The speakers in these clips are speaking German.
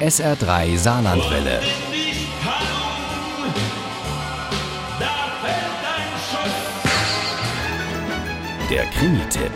SR3 Saarlandwelle. Der Krimi-Tipp.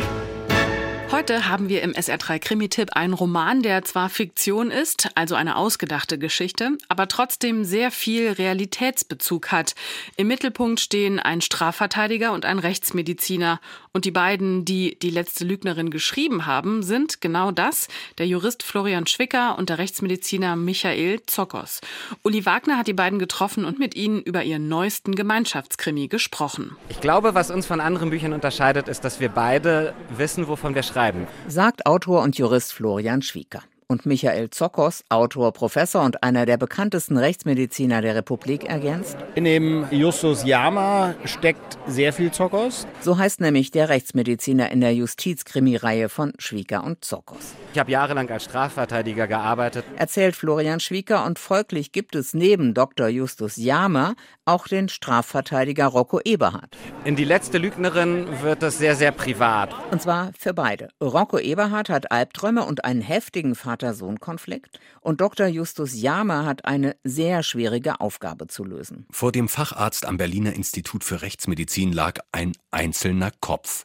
Heute haben wir im SR3 Krimi-Tipp einen Roman, der zwar Fiktion ist, also eine ausgedachte Geschichte, aber trotzdem sehr viel Realitätsbezug hat. Im Mittelpunkt stehen ein Strafverteidiger und ein Rechtsmediziner. Und die beiden, die die letzte Lügnerin geschrieben haben, sind genau das, der Jurist Florian Schwicker und der Rechtsmediziner Michael Zokos. Uli Wagner hat die beiden getroffen und mit ihnen über ihren neuesten Gemeinschaftskrimi gesprochen. Ich glaube, was uns von anderen Büchern unterscheidet, ist, dass wir beide wissen, wovon wir schreiben. Sagt Autor und Jurist Florian Schwieker und Michael Zokos, Autor, Professor und einer der bekanntesten Rechtsmediziner der Republik, ergänzt. In dem Justus Jama steckt sehr viel Zokos. So heißt nämlich der Rechtsmediziner in der Justizkrimireihe von Schwieker und Zokos. Ich habe jahrelang als Strafverteidiger gearbeitet. Erzählt Florian Schwieker und folglich gibt es neben Dr. Justus Jama auch den Strafverteidiger Rocco Eberhardt. In die letzte Lügnerin wird es sehr, sehr privat. Und zwar für beide. Rocco Eberhardt hat Albträume und einen heftigen Vater Vater-Sohn-Konflikt und Dr. Justus Jama hat eine sehr schwierige Aufgabe zu lösen. Vor dem Facharzt am Berliner Institut für Rechtsmedizin lag ein einzelner Kopf.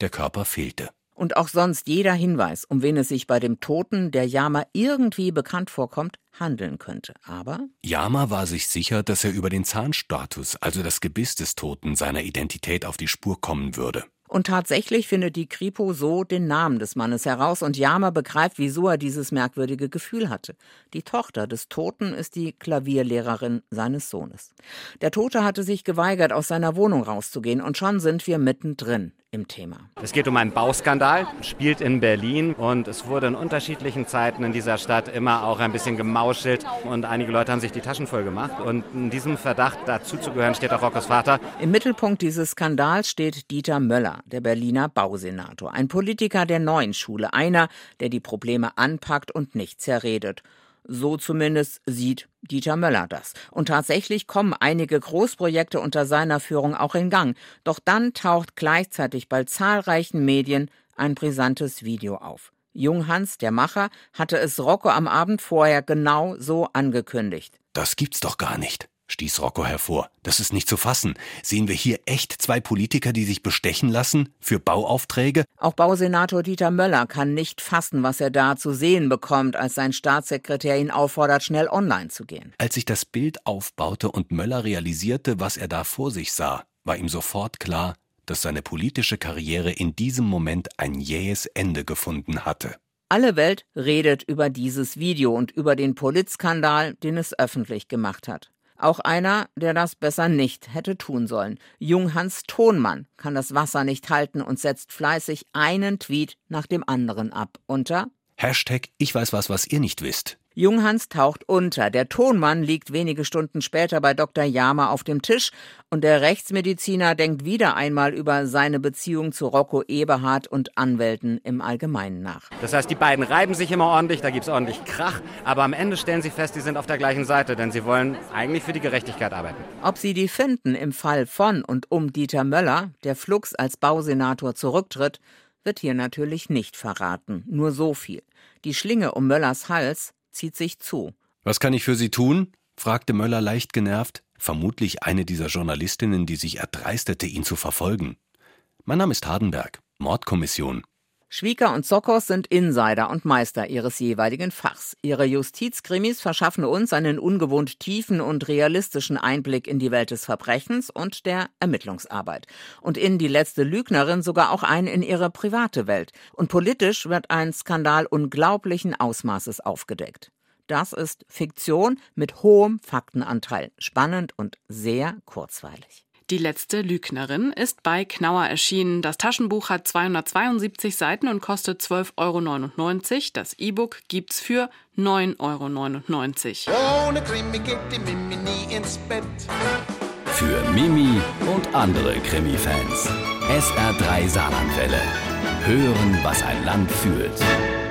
Der Körper fehlte. Und auch sonst jeder Hinweis, um wen es sich bei dem Toten, der Yama irgendwie bekannt vorkommt, handeln könnte. Aber Yama war sich sicher, dass er über den Zahnstatus, also das Gebiss des Toten, seiner Identität auf die Spur kommen würde. Und tatsächlich findet die Kripo so den Namen des Mannes heraus und Yama begreift, wieso er dieses merkwürdige Gefühl hatte. Die Tochter des Toten ist die Klavierlehrerin seines Sohnes. Der Tote hatte sich geweigert, aus seiner Wohnung rauszugehen und schon sind wir mittendrin im Thema. Es geht um einen Bauskandal, spielt in Berlin und es wurde in unterschiedlichen Zeiten in dieser Stadt immer auch ein bisschen gemauschelt und einige Leute haben sich die Taschen voll gemacht und in diesem Verdacht dazu zu gehören steht auch Rockos Vater. Im Mittelpunkt dieses Skandals steht Dieter Möller, der Berliner Bausenator, ein Politiker der neuen Schule, einer, der die Probleme anpackt und nicht zerredet. So zumindest sieht Dieter Möller das. Und tatsächlich kommen einige Großprojekte unter seiner Führung auch in Gang. Doch dann taucht gleichzeitig bei zahlreichen Medien ein brisantes Video auf. Junghans, der Macher, hatte es Rocco am Abend vorher genau so angekündigt. Das gibt's doch gar nicht stieß Rocco hervor. Das ist nicht zu fassen. Sehen wir hier echt zwei Politiker, die sich bestechen lassen für Bauaufträge? Auch Bausenator Dieter Möller kann nicht fassen, was er da zu sehen bekommt, als sein Staatssekretär ihn auffordert, schnell online zu gehen. Als sich das Bild aufbaute und Möller realisierte, was er da vor sich sah, war ihm sofort klar, dass seine politische Karriere in diesem Moment ein jähes Ende gefunden hatte. Alle Welt redet über dieses Video und über den Politskandal, den es öffentlich gemacht hat. Auch einer, der das besser nicht hätte tun sollen. Junghans Tonmann kann das Wasser nicht halten und setzt fleißig einen Tweet nach dem anderen ab. Unter Hashtag Ich weiß was, was ihr nicht wisst. Junghans taucht unter. Der Tonmann liegt wenige Stunden später bei Dr. Yama auf dem Tisch und der Rechtsmediziner denkt wieder einmal über seine Beziehung zu Rocco Eberhard und Anwälten im Allgemeinen nach. Das heißt, die beiden reiben sich immer ordentlich, da gibt es ordentlich Krach, aber am Ende stellen sie fest, die sind auf der gleichen Seite, denn sie wollen eigentlich für die Gerechtigkeit arbeiten. Ob sie die finden im Fall von und um Dieter Möller, der Flux als Bausenator zurücktritt, wird hier natürlich nicht verraten. Nur so viel. Die Schlinge um Möllers Hals zieht sich zu. Was kann ich für Sie tun? fragte Möller leicht genervt, vermutlich eine dieser Journalistinnen, die sich erdreistete, ihn zu verfolgen. Mein Name ist Hardenberg, Mordkommission. Schwieger und Sockos sind Insider und Meister ihres jeweiligen Fachs. Ihre Justizkrimis verschaffen uns einen ungewohnt tiefen und realistischen Einblick in die Welt des Verbrechens und der Ermittlungsarbeit. Und in die letzte Lügnerin sogar auch ein in ihre private Welt. Und politisch wird ein Skandal unglaublichen Ausmaßes aufgedeckt. Das ist Fiktion mit hohem Faktenanteil, spannend und sehr kurzweilig. Die letzte Lügnerin ist bei Knauer erschienen. Das Taschenbuch hat 272 Seiten und kostet 12,99 Euro. Das E-Book gibt's für 9,99 Euro. Ohne Krimi geht die Mimi nie ins Bett. Für Mimi und andere Krimi-Fans. SR3 Saarlandwelle. Hören, was ein Land fühlt.